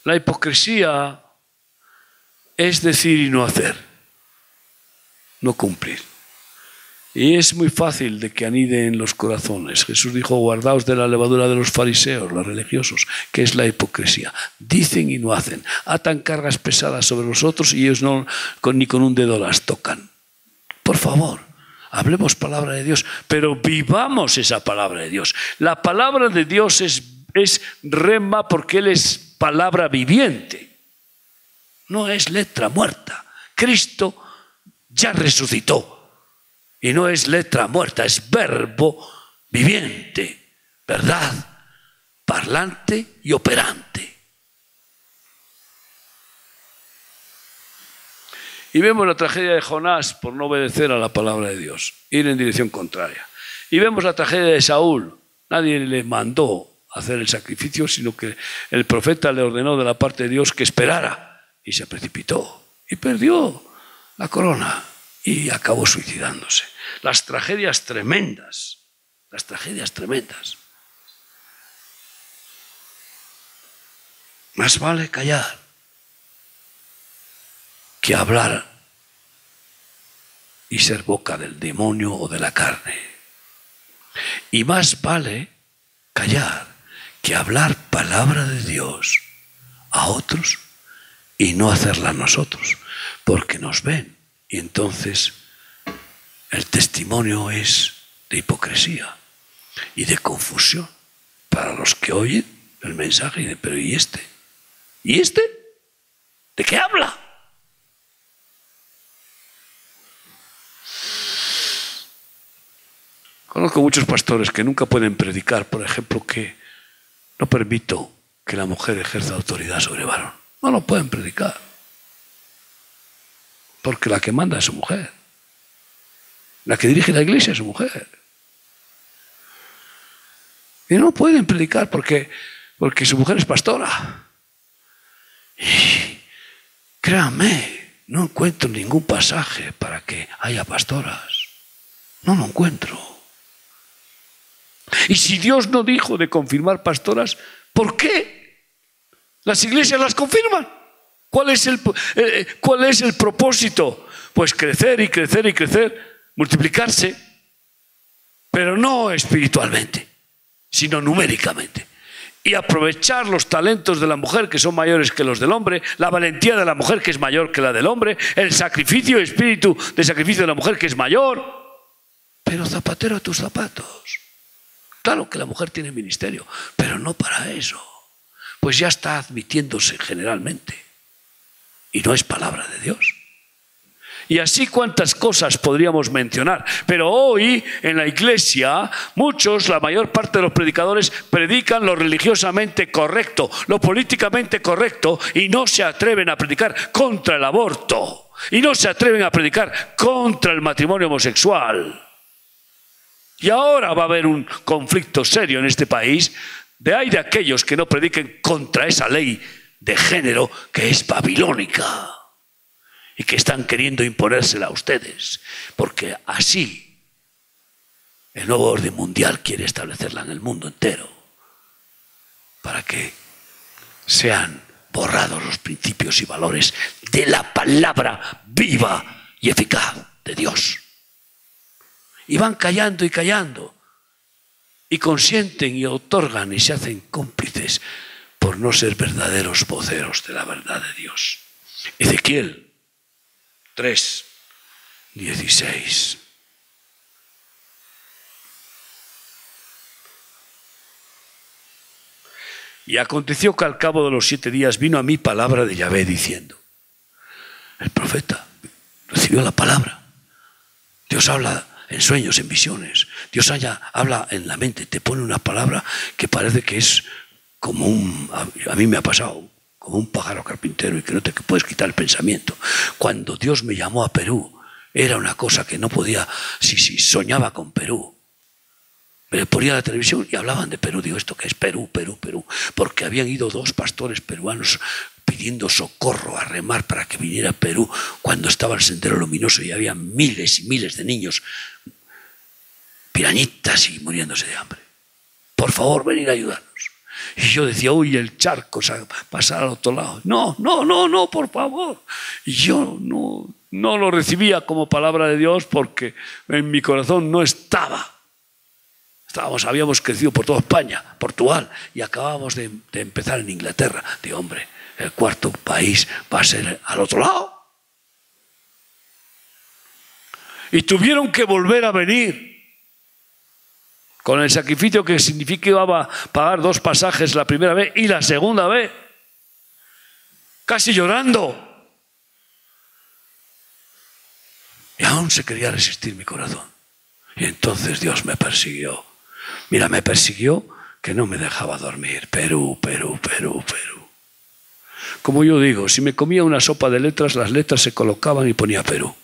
la hipocresía es decir y no hacer, no cumplir. Y es muy fácil de que anide en los corazones. Jesús dijo, guardaos de la levadura de los fariseos, los religiosos, que es la hipocresía. Dicen y no hacen. Atan cargas pesadas sobre los otros y ellos no, ni con un dedo las tocan. Por favor, hablemos palabra de Dios, pero vivamos esa palabra de Dios. La palabra de Dios es, es rema porque Él es palabra viviente. No es letra muerta. Cristo ya resucitó. Y no es letra muerta, es verbo viviente, verdad, parlante y operante. Y vemos la tragedia de Jonás por no obedecer a la palabra de Dios, ir en dirección contraria. Y vemos la tragedia de Saúl. Nadie le mandó hacer el sacrificio, sino que el profeta le ordenó de la parte de Dios que esperara y se precipitó y perdió la corona y acabó suicidándose. Las tragedias tremendas las tragedias tremendas. Más vale callar que hablar y ser boca del demonio o de la carne. Y más vale callar que hablar palabra de Dios a otros y no hacerla nosotros, porque nos ven. Y entonces el testimonio es de hipocresía y de confusión para los que oyen el mensaje y de, pero ¿y este? ¿Y este? ¿De qué habla? Conozco muchos pastores que nunca pueden predicar, por ejemplo, que no permito que la mujer ejerza autoridad sobre el varón. No lo pueden predicar. Porque la que manda es su mujer. La que dirige la iglesia es su mujer. Y no pueden predicar porque, porque su mujer es pastora. Y créanme, no encuentro ningún pasaje para que haya pastoras. No lo encuentro. Y si Dios no dijo de confirmar pastoras, ¿por qué? Las iglesias las confirman. ¿Cuál es el, eh, cuál es el propósito? Pues crecer y crecer y crecer, multiplicarse, pero no espiritualmente, sino numéricamente. Y aprovechar los talentos de la mujer que son mayores que los del hombre, la valentía de la mujer que es mayor que la del hombre, el sacrificio, espíritu de sacrificio de la mujer que es mayor. Pero zapatero a tus zapatos. Claro que la mujer tiene ministerio, pero no para eso. Pues ya está admitiéndose generalmente. Y no es palabra de Dios. Y así cuántas cosas podríamos mencionar. Pero hoy en la iglesia muchos, la mayor parte de los predicadores predican lo religiosamente correcto, lo políticamente correcto y no se atreven a predicar contra el aborto. Y no se atreven a predicar contra el matrimonio homosexual. Y ahora va a haber un conflicto serio en este país de hay de aquellos que no prediquen contra esa ley de género que es babilónica y que están queriendo imponérsela a ustedes, porque así el nuevo orden mundial quiere establecerla en el mundo entero, para que sean borrados los principios y valores de la palabra viva y eficaz de Dios. Y van callando y callando. Y consienten y otorgan y se hacen cómplices por no ser verdaderos voceros de la verdad de Dios. Ezequiel 3, 16. Y aconteció que al cabo de los siete días vino a mí palabra de Yahvé diciendo, el profeta recibió la palabra. Dios habla en sueños, en visiones. Dios habla en la mente, te pone una palabra que parece que es como un, a mí me ha pasado, como un pájaro carpintero y que no te puedes quitar el pensamiento. Cuando Dios me llamó a Perú, era una cosa que no podía, si, si soñaba con Perú. Me ponía la televisión y hablaban de Perú. Digo, ¿esto qué es? Perú, Perú, Perú. Porque habían ido dos pastores peruanos pidiendo socorro a remar para que viniera a Perú cuando estaba el sendero luminoso y había miles y miles de niños pirañitas y muriéndose de hambre. Por favor, venid a ayudarnos. Y yo decía, uy, el charco, pasar al otro lado. No, no, no, no, por favor. Y yo no, no lo recibía como palabra de Dios porque en mi corazón no estaba. Estábamos, habíamos crecido por toda España, Portugal, y acabábamos de, de empezar en Inglaterra. De hombre, el cuarto país va a ser al otro lado. Y tuvieron que volver a venir con el sacrificio que significaba pagar dos pasajes la primera vez y la segunda vez, casi llorando. Y aún se quería resistir mi corazón. Y entonces Dios me persiguió. Mira, me persiguió que no me dejaba dormir. Perú, Perú, Perú, Perú. Como yo digo, si me comía una sopa de letras, las letras se colocaban y ponía Perú.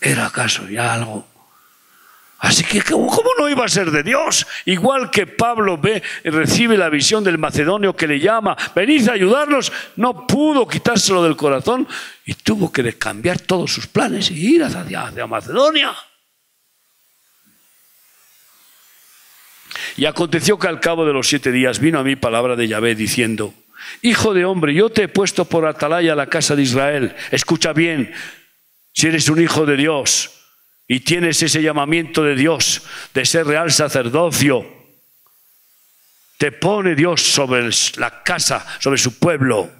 ¿Era acaso ya algo? Así que, ¿cómo no iba a ser de Dios? Igual que Pablo ve, recibe la visión del macedonio que le llama, venid a ayudarnos, no pudo quitárselo del corazón y tuvo que cambiar todos sus planes y ir hacia, hacia Macedonia. Y aconteció que al cabo de los siete días vino a mí palabra de Yahvé diciendo, Hijo de hombre, yo te he puesto por atalaya a la casa de Israel. Escucha bien, si eres un hijo de Dios y tienes ese llamamiento de Dios de ser real sacerdocio, te pone Dios sobre la casa, sobre su pueblo.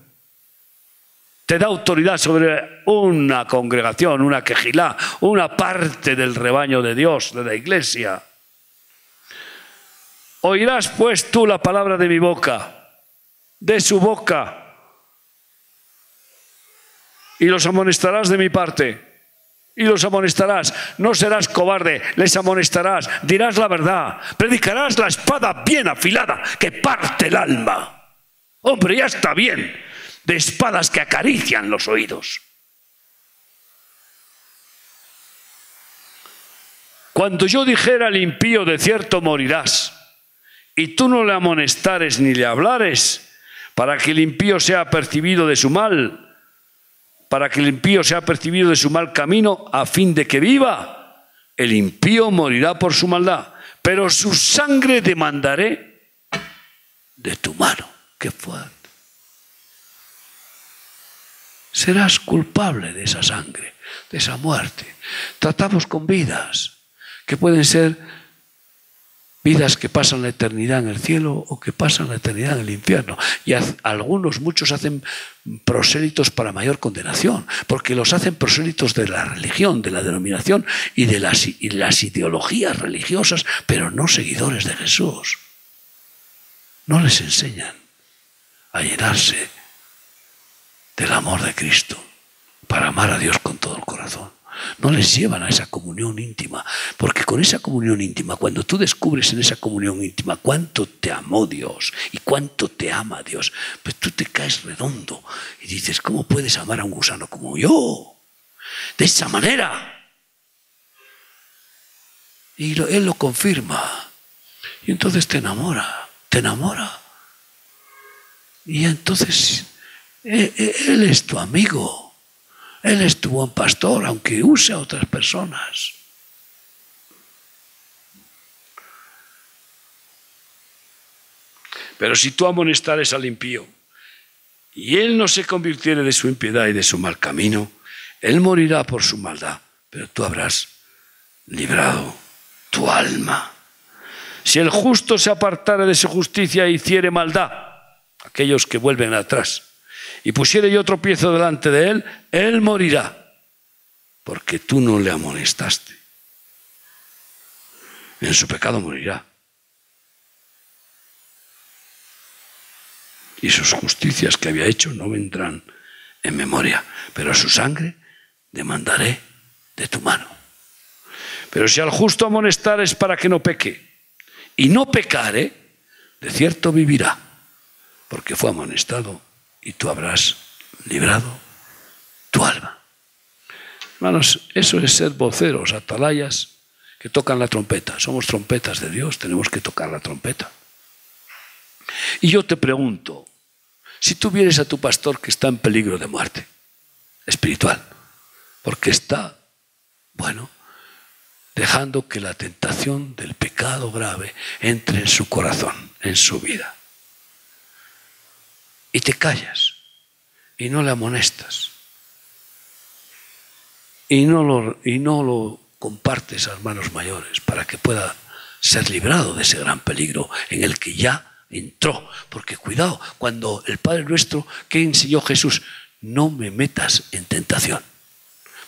Te da autoridad sobre una congregación, una quejilá, una parte del rebaño de Dios, de la iglesia. Oirás pues tú la palabra de mi boca, de su boca, y los amonestarás de mi parte. Y los amonestarás, no serás cobarde, les amonestarás, dirás la verdad, predicarás la espada bien afilada que parte el alma. Hombre, ya está bien de espadas que acarician los oídos. Cuando yo dijera al impío de cierto morirás, y tú no le amonestares ni le hablares, para que el impío sea percibido de su mal, para que el impío sea percibido de su mal camino, a fin de que viva, el impío morirá por su maldad, pero su sangre demandaré de tu mano. Qué fuerte. Serás culpable de esa sangre, de esa muerte. Tratamos con vidas que pueden ser vidas que pasan la eternidad en el cielo o que pasan la eternidad en el infierno. Y algunos, muchos hacen prosélitos para mayor condenación, porque los hacen prosélitos de la religión, de la denominación y de las, ideologías religiosas, pero no seguidores de Jesús. No les enseñan a llenarse del amor de Cristo para amar a Dios con todo no les llevan a esa comunión íntima. Porque con esa comunión íntima, cuando tú descubres en esa comunión íntima cuánto te amó Dios y cuánto te ama Dios, pues tú te caes redondo y dices, ¿cómo puedes amar a un gusano como yo? De esa manera. Y Él lo confirma. Y entonces te enamora, te enamora. Y entonces e, e, Él es tu amigo. Él es tu buen pastor, aunque use a otras personas. Pero si tú amonestares al impío y él no se convirtiere de su impiedad y de su mal camino, él morirá por su maldad, pero tú habrás librado tu alma. Si el justo se apartare de su justicia e hiciere maldad, aquellos que vuelven atrás, y pusiere yo tropiezo delante de él, él morirá, porque tú no le amonestaste. En su pecado morirá. Y sus justicias que había hecho no vendrán en memoria, pero su sangre demandaré de tu mano. Pero si al justo amonestares para que no peque, y no pecare, de cierto vivirá, porque fue amonestado y tú habrás librado tu alma. Hermanos, eso es ser voceros, atalayas que tocan la trompeta. Somos trompetas de Dios, tenemos que tocar la trompeta. Y yo te pregunto, si tú vienes a tu pastor que está en peligro de muerte espiritual, porque está, bueno, dejando que la tentación del pecado grave entre en su corazón, en su vida y te callas y no le amonestas y no lo, y no lo compartes a hermanos mayores para que pueda ser librado de ese gran peligro en el que ya entró. Porque cuidado, cuando el Padre nuestro, ¿qué enseñó Jesús? No me metas en tentación.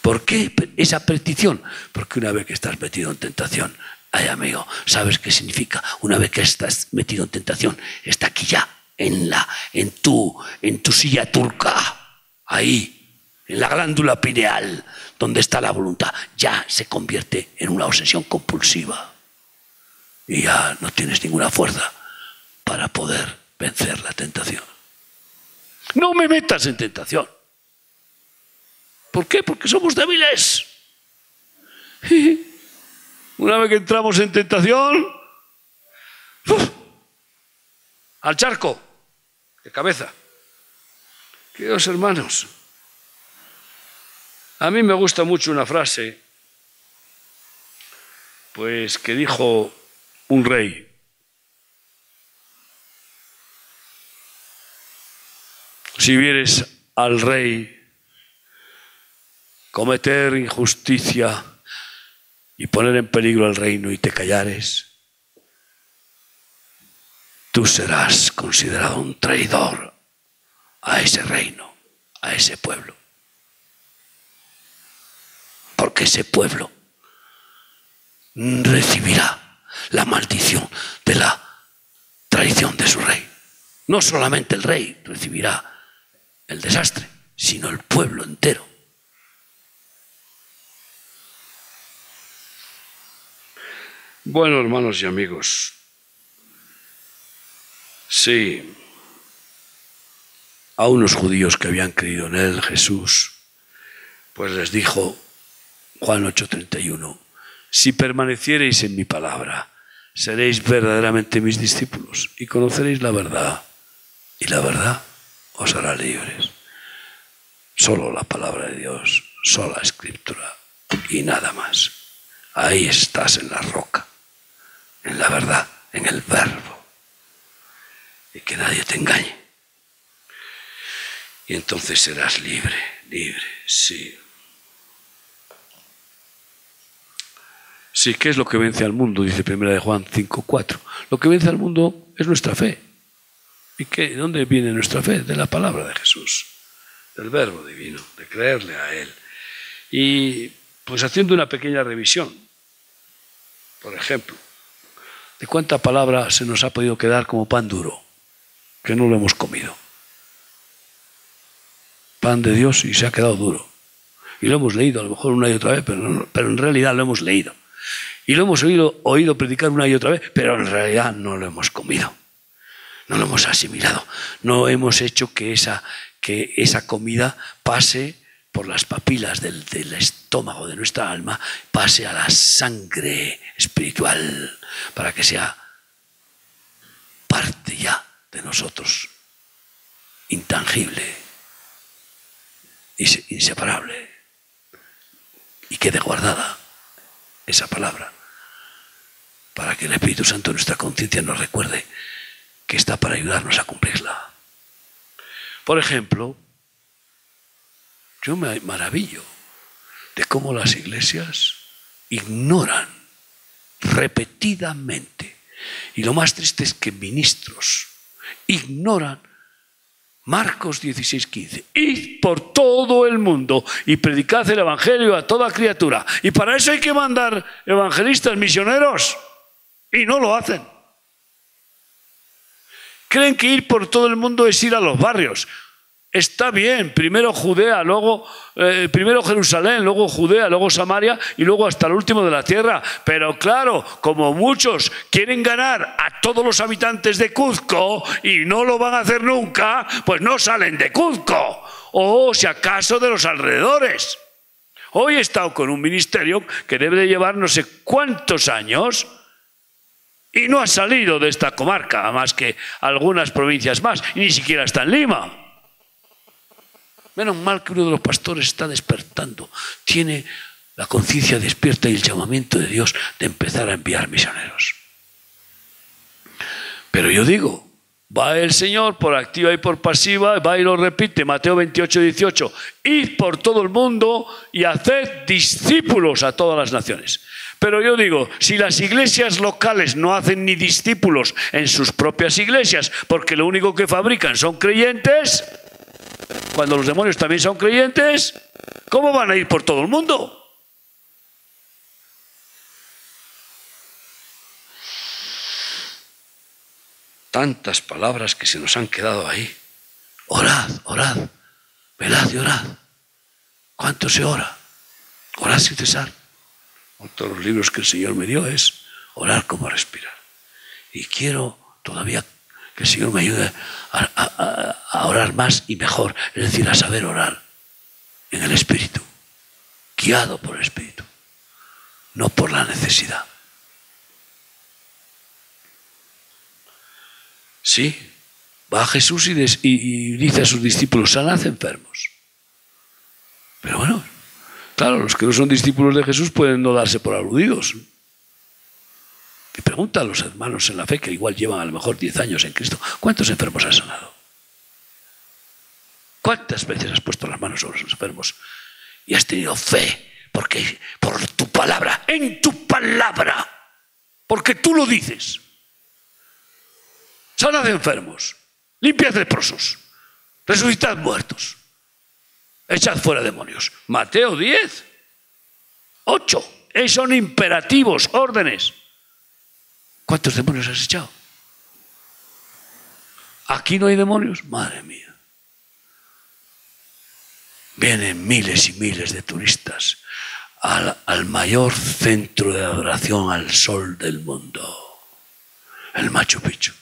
¿Por qué esa petición? Porque una vez que estás metido en tentación, ay amigo, ¿sabes qué significa? Una vez que estás metido en tentación, está aquí ya, en, la, en, tu, en tu silla turca, ahí, en la glándula pineal, donde está la voluntad, ya se convierte en una obsesión compulsiva. Y ya no tienes ninguna fuerza para poder vencer la tentación. No me metas en tentación. ¿Por qué? Porque somos débiles. Una vez que entramos en tentación, al charco, de cabeza. Queridos hermanos, a mí me gusta mucho una frase, pues que dijo un rey. Si vieres al rey cometer injusticia y poner en peligro al reino y te callares, tú serás considerado un traidor a ese reino, a ese pueblo. Porque ese pueblo recibirá la maldición de la traición de su rey. No solamente el rey recibirá el desastre, sino el pueblo entero. Bueno, hermanos y amigos, sí, a unos judíos que habían creído en él, Jesús, pues les dijo Juan 8:31, si permaneciereis en mi palabra, seréis verdaderamente mis discípulos y conoceréis la verdad, y la verdad os hará libres. Solo la palabra de Dios, sola escritura y nada más. Ahí estás en la roca, en la verdad, en el verbo. Y que nadie te engañe. Y entonces serás libre, libre, sí. Sí, ¿qué es lo que vence al mundo? Dice primera de Juan 5.4. Lo que vence al mundo es nuestra fe. ¿Y qué? dónde viene nuestra fe? De la palabra de Jesús, del verbo divino, de creerle a Él. Y pues haciendo una pequeña revisión, por ejemplo, de cuánta palabra se nos ha podido quedar como pan duro, que no lo hemos comido. Pan de Dios y se ha quedado duro. Y lo hemos leído a lo mejor una y otra vez, pero, pero en realidad lo hemos leído. Y lo hemos oído, predicar una y otra vez, pero en realidad no lo hemos comido no lo hemos asimilado, no hemos hecho que esa, que esa comida pase por las papilas del, del, estómago de nuestra alma, pase a la sangre espiritual, para que sea parte ya de nosotros, intangible, inseparable, y quede guardada esa palabra, para que el Espíritu Santo en nuestra conciencia nos recuerde que está para ayudarnos a cumplirla. Por ejemplo, yo me maravillo de cómo las iglesias ignoran repetidamente, y lo más triste es que ministros ignoran Marcos 16, 15. Id por todo el mundo y predicad el Evangelio a toda criatura. Y para eso hay que mandar evangelistas misioneros. Y no lo hacen. Creen que ir por todo el mundo es ir a los barrios. Está bien, primero Judea, luego eh, primero Jerusalén, luego Judea, luego Samaria y luego hasta el último de la tierra. Pero claro, como muchos quieren ganar a todos los habitantes de Cuzco y no lo van a hacer nunca, pues no salen de Cuzco o si acaso de los alrededores. Hoy he estado con un ministerio que debe de llevar no sé cuántos años y no ha salido de esta comarca, más que algunas provincias más, y ni siquiera está en Lima. Menos mal que uno de los pastores está despertando, tiene la conciencia despierta y el llamamiento de Dios de empezar a enviar misioneros. Pero yo digo, va el Señor por activa y por pasiva, va y lo repite, Mateo 28, 18, id por todo el mundo y haced discípulos a todas las naciones. Pero yo digo, si las iglesias locales no hacen ni discípulos en sus propias iglesias, porque lo único que fabrican son creyentes, cuando los demonios también son creyentes, ¿cómo van a ir por todo el mundo? Tantas palabras que se nos han quedado ahí. Orad, orad, velad y orad. ¿Cuánto se ora? Orad sin cesar todos los libros que el Señor me dio es orar como respirar. Y quiero todavía que el Señor me ayude a, orar más y mejor, es decir, a saber orar en el Espíritu, guiado por el Espíritu, no por la necesidad. Sí, va Jesús y, y dice a sus discípulos, sanad enfermos. Pero bueno, Claro, los que no son discípulos de Jesús pueden no darse por aludidos. Y pregunta a los hermanos en la fe, que igual llevan a lo mejor 10 años en Cristo, ¿cuántos enfermos han sanado? ¿Cuántas veces has puesto las manos sobre los enfermos y has tenido fe? Porque por tu palabra, en tu palabra, porque tú lo dices. Sanad de enfermos, limpiad leprosos, resucitad muertos, echad fuera demonios. Mateo 10, 8. Son imperativos, órdenes. ¿Cuántos demonios has echado? Aquí no hay demonios, madre mía. Vienen miles y miles de turistas al, al, mayor centro de adoración al sol del mundo, el Machu Picchu.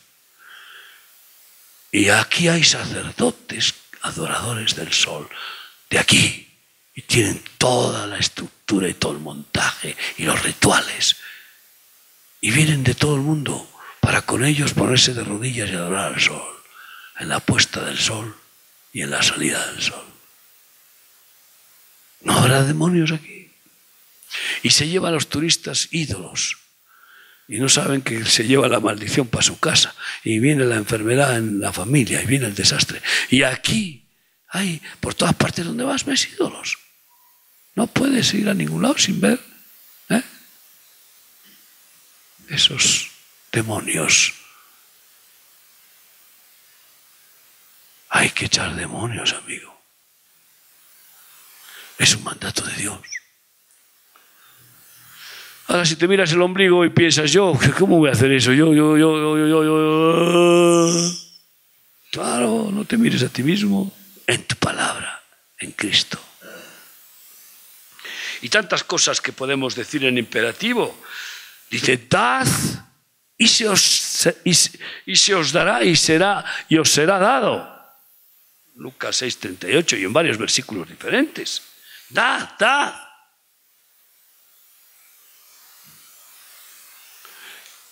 Y aquí hay sacerdotes adoradores del sol, de aquí, y tienen toda la estructura y todo el montaje y los rituales. Y vienen de todo el mundo para con ellos ponerse de rodillas y adorar al sol, en la puesta del sol y en la salida del sol. ¿No habrá demonios aquí? Y se lleva a los turistas ídolos. Y no saben que se lleva la maldición para su casa. Y viene la enfermedad en la familia y viene el desastre. Y aquí hay, por todas partes donde vas, ves ídolos. No puedes ir a ningún lado sin ver ¿eh? Esos demonios. Hay que echar demonios, amigo. Es un mandato de Dios. Ahora, si te miras el ombligo y piensas, yo, ¿cómo voy a hacer eso? Yo, yo, yo, yo, yo, yo, Claro, no te mires a ti mismo en tu palabra, en Cristo. Y tantas cosas que podemos decir en imperativo. Dice, dad y se os, dará y, será, y os será dado. Lucas 6:38 y en varios versículos diferentes. Da, da.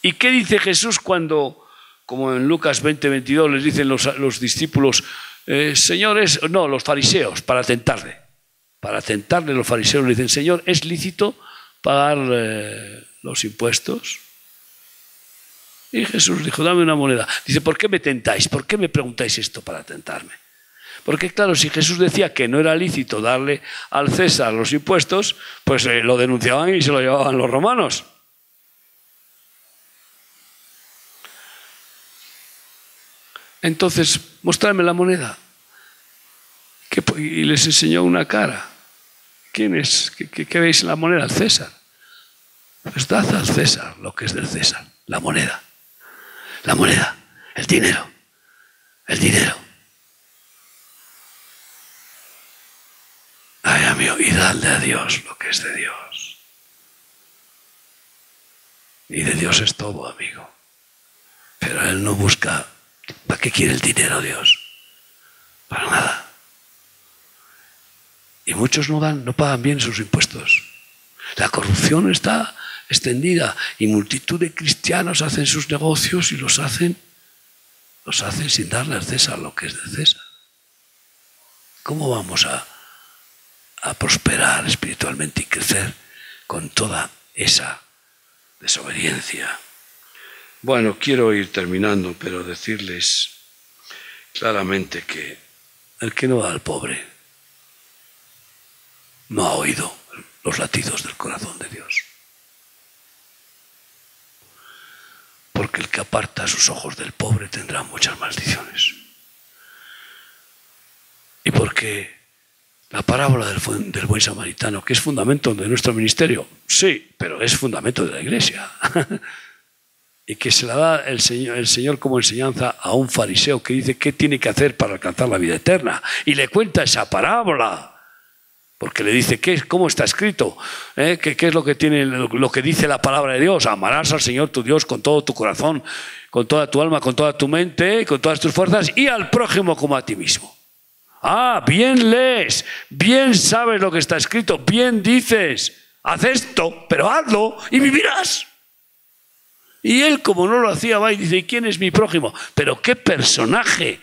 ¿Y qué dice Jesús cuando, como en Lucas 20:22 les dicen los, discípulos, eh, señores, no, los fariseos, para tentarle? Para tentarle los fariseos le dicen, Señor, ¿es lícito pagar eh, los impuestos? Y Jesús dijo, dame una moneda. Dice, ¿por qué me tentáis? ¿Por qué me preguntáis esto para tentarme? Porque claro, si Jesús decía que no era lícito darle al César los impuestos, pues eh, lo denunciaban y se lo llevaban los romanos. Entonces, mostrarme la moneda. Y les enseñó una cara. ¿Quién es? ¿Qué, veis en la moneda? Al César. Pues dad al César lo que es del César, la moneda. La moneda, el dinero. El dinero. Ay, amigo, y dadle a Dios lo que es de Dios. Y de Dios es todo, amigo. Pero Él no busca ¿Para qué quiere el dinero Dios? Para nada. Y muchos no dan, no pagan bien sus impuestos. La corrupción está extendida y multitud de cristianos hacen sus negocios y los hacen, los hacen sin darle al César lo que es de César. ¿Cómo vamos a, a prosperar espiritualmente y crecer con toda esa desobediencia? Bueno, quiero ir terminando, pero decirles claramente que el que no da al pobre no ha oído los latidos del corazón de Dios. Porque el que aparta sus ojos del pobre tendrá muchas maldiciones. Y porque la parábola del, buen samaritano, que es fundamento de nuestro ministerio, sí, pero es fundamento de la iglesia. y que se la da el Señor como enseñanza a un fariseo que dice qué tiene que hacer para alcanzar la vida eterna. Y le cuenta esa parábola. Porque le dice, ¿qué, ¿cómo está escrito? ¿Eh? ¿Qué, ¿Qué, es lo que, tiene, lo que dice la palabra de Dios? Amarás al Señor tu Dios con todo tu corazón, con toda tu alma, con toda tu mente, con todas tus fuerzas y al prójimo como a ti mismo. Ah, bien lees, bien sabes lo que está escrito, bien dices, haz esto, pero hazlo y vivirás. Y él, como no lo hacía, va y dice, quién es mi prójimo? Pero qué personaje,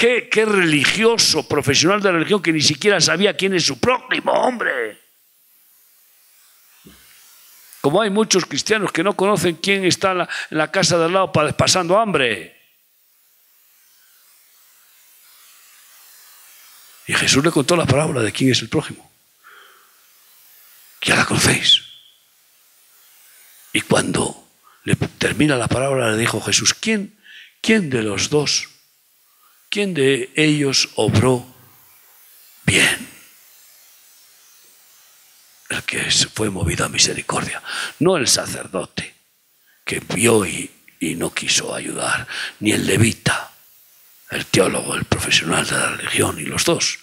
qué, religioso, profesional de la religión que ni siquiera sabía quién es su prójimo, hombre. Como hay muchos cristianos que no conocen quién está en la, en la casa de al lado pasando hambre. Y Jesús le contó la parábola de quién es el prójimo. Ya la conocéis. Y cuando le termina la parábola, le dijo Jesús, ¿quién, quién de los dos, quién de ellos obró bien? El que fue movido a misericordia, no el sacerdote que vio y, y no quiso ayudar, ni el levita, el teólogo, el profesional de la religión, y los dos,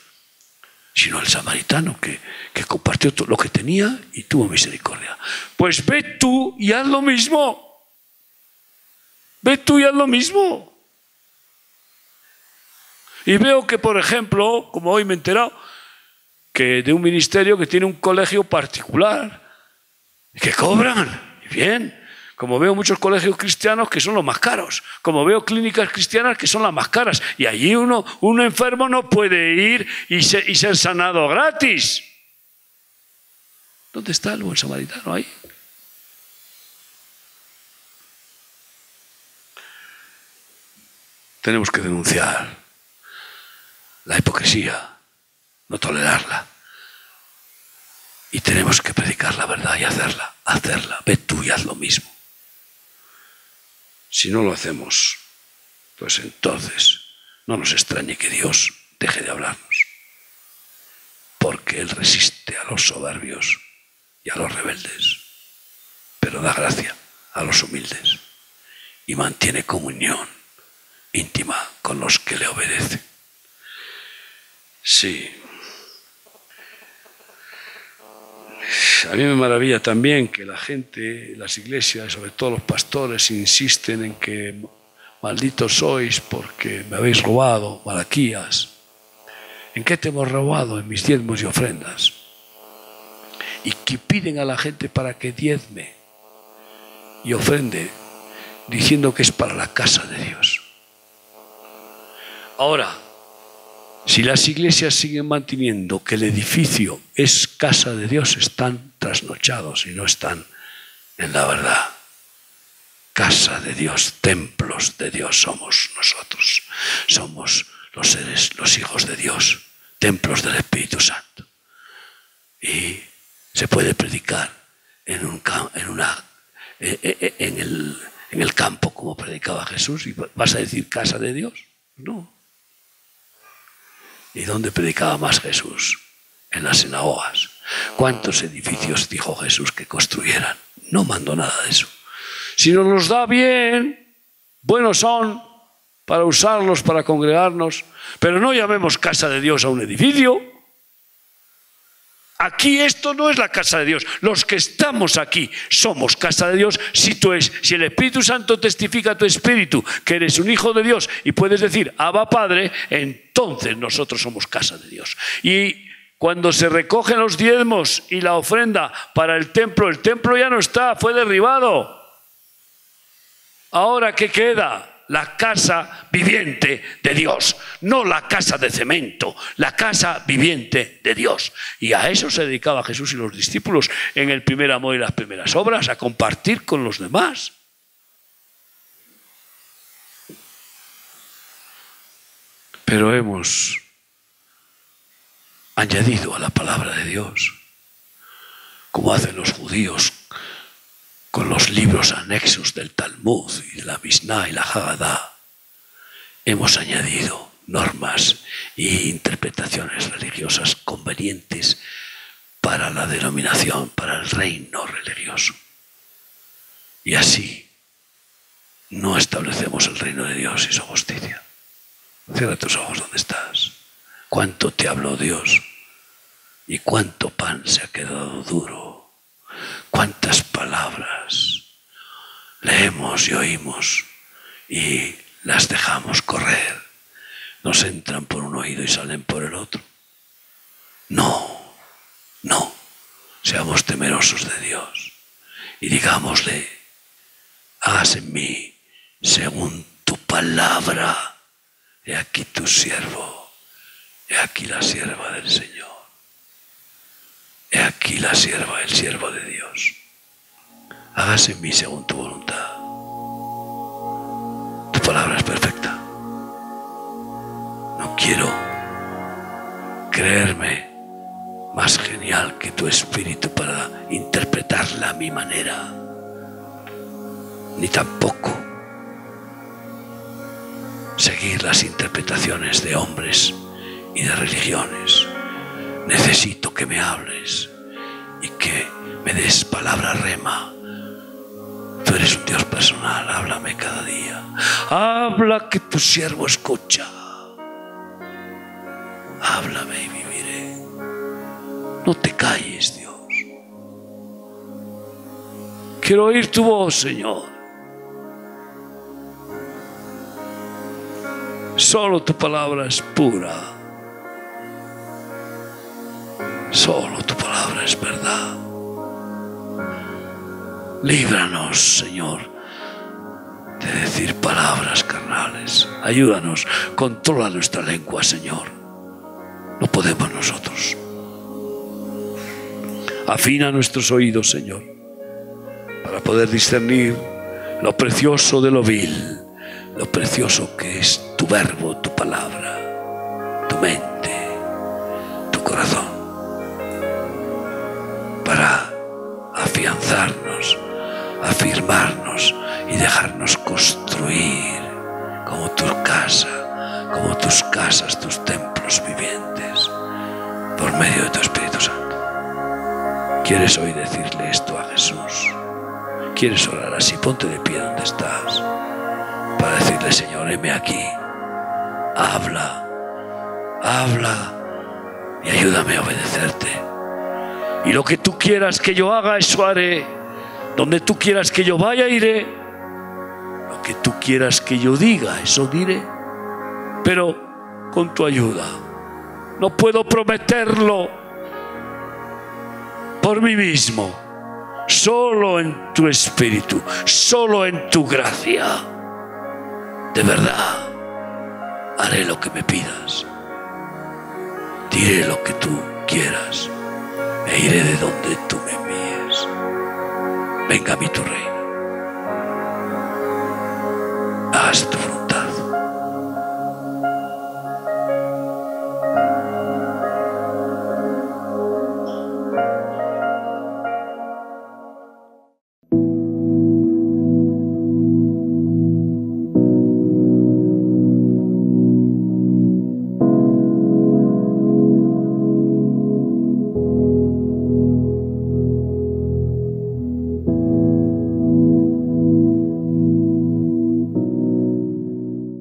sino el samaritano que, que compartió lo que tenía y tuvo misericordia. Pues ve tú y haz lo mismo. Ve tú y haz lo mismo. Y veo que, por ejemplo, como hoy me he enterado, que de un ministerio que tiene un colegio particular, que cobran, bien, como veo muchos colegios cristianos que son los más caros, como veo clínicas cristianas que son las más caras, y allí uno, un enfermo no puede ir y y ser sanado gratis. ¿Dónde está el buen samaritano ahí? Tenemos que denunciar la hipocresía, no tolerarla. Y tenemos que predicar la verdad y hacerla, hacerla. Ve tú y haz lo mismo. Si no lo hacemos, pues entonces no nos extrañe que Dios deje de hablarnos, porque Él resiste a los soberbios y a los rebeldes, pero da gracia a los humildes y mantiene comunión íntima con los que le obedecen. Sí, A mí me maravilla también que la gente, las iglesias, sobre todo los pastores, insisten en que malditos sois porque me habéis robado, Malaquías. ¿En qué te hemos robado? En mis diezmos y ofrendas. Y que piden a la gente para que diezme y ofrende, diciendo que es para la casa de Dios. Ahora, si las iglesias siguen manteniendo que el edificio es casa de Dios, están trasnochados y no están en la verdad. Casa de Dios, templos de Dios somos nosotros. Somos los seres, los hijos de Dios, templos del Espíritu Santo. Y se puede predicar en, un, en, una, eh, eh, eh, el, en el campo como predicaba Jesús y vas a decir casa de Dios. No, ¿Y dónde predicaba más Jesús? En las sinagogas. ¿Cuántos edificios dijo Jesús que construyeran? No mandó nada de eso. Si nos los da bien, buenos son para usarlos, para congregarnos, pero no llamemos casa de Dios a un edificio. Aquí esto no es la casa de Dios. Los que estamos aquí somos casa de Dios. Si, tú es, si el Espíritu Santo testifica a tu espíritu que eres un hijo de Dios y puedes decir, Abba Padre, entonces nosotros somos casa de Dios. Y cuando se recogen los diezmos y la ofrenda para el templo, el templo ya no está, fue derribado. Ahora, ¿qué queda? La casa viviente de Dios, no la casa de cemento, la casa viviente de Dios. Y a eso se dedicaba Jesús y los discípulos en el primer amor y las primeras obras, a compartir con los demás. Pero hemos añadido a la palabra de Dios, como hacen los judíos con los libros anexos del Talmud y de la Mishnah y la Haggadah, hemos añadido normas e interpretaciones religiosas convenientes para la denominación, para el reino religioso. Y así no establecemos el reino de Dios y su justicia. Cierra tus ojos donde estás. ¿Cuánto te habló Dios? ¿Y cuánto pan se ha quedado duro? Cuántas palabras leemos y oímos y las dejamos correr. Nos entran por un oído y salen por el otro. No, no. Seamos temerosos de Dios y digámosle, haz en mí según tu palabra. He aquí tu siervo, he aquí la sierva del Señor. He aquí la sierva, el siervo de Dios. Hágase en mí según tu voluntad. Tu palabra es perfecta. No quiero creerme más genial que tu espíritu para interpretarla a mi manera, ni tampoco seguir las interpretaciones de hombres y de religiones. Necesito que me hables y que me des palabra rema. Tú eres un Dios personal, háblame cada día. Habla que tu siervo escucha. Háblame y viviré. No te calles, Dios. Quiero oír tu voz, Señor. Solo tu palabra es pura. Solo tu palabra es verdad. Líbranos, Señor, de decir palabras carnales. Ayúdanos, controla nuestra lengua, Señor. No podemos nosotros. Afina nuestros oídos, Señor, para poder discernir lo precioso de lo vil, lo precioso que es tu verbo, tu palabra, tu mente, tu corazón, afianzarnos, afirmarnos y dejarnos construir como tu casa, como tus casas, tus templos vivientes, por medio de tu Espíritu Santo. ¿Quieres hoy decirle esto a Jesús? ¿Quieres orar así? Ponte de pie donde estás para decirle, Señor, heme aquí. Habla, habla y ayúdame a obedecerte. Y lo que tú quieras que yo haga, eso haré. Donde tú quieras que yo vaya, iré. Lo que tú quieras que yo diga, eso diré. Pero con tu ayuda. No puedo prometerlo por mí mismo, solo en tu espíritu, solo en tu gracia. De verdad, haré lo que me pidas, diré lo que tú quieras, e iré de donde tú me envíes. Venga a mí tu reino. Haz tu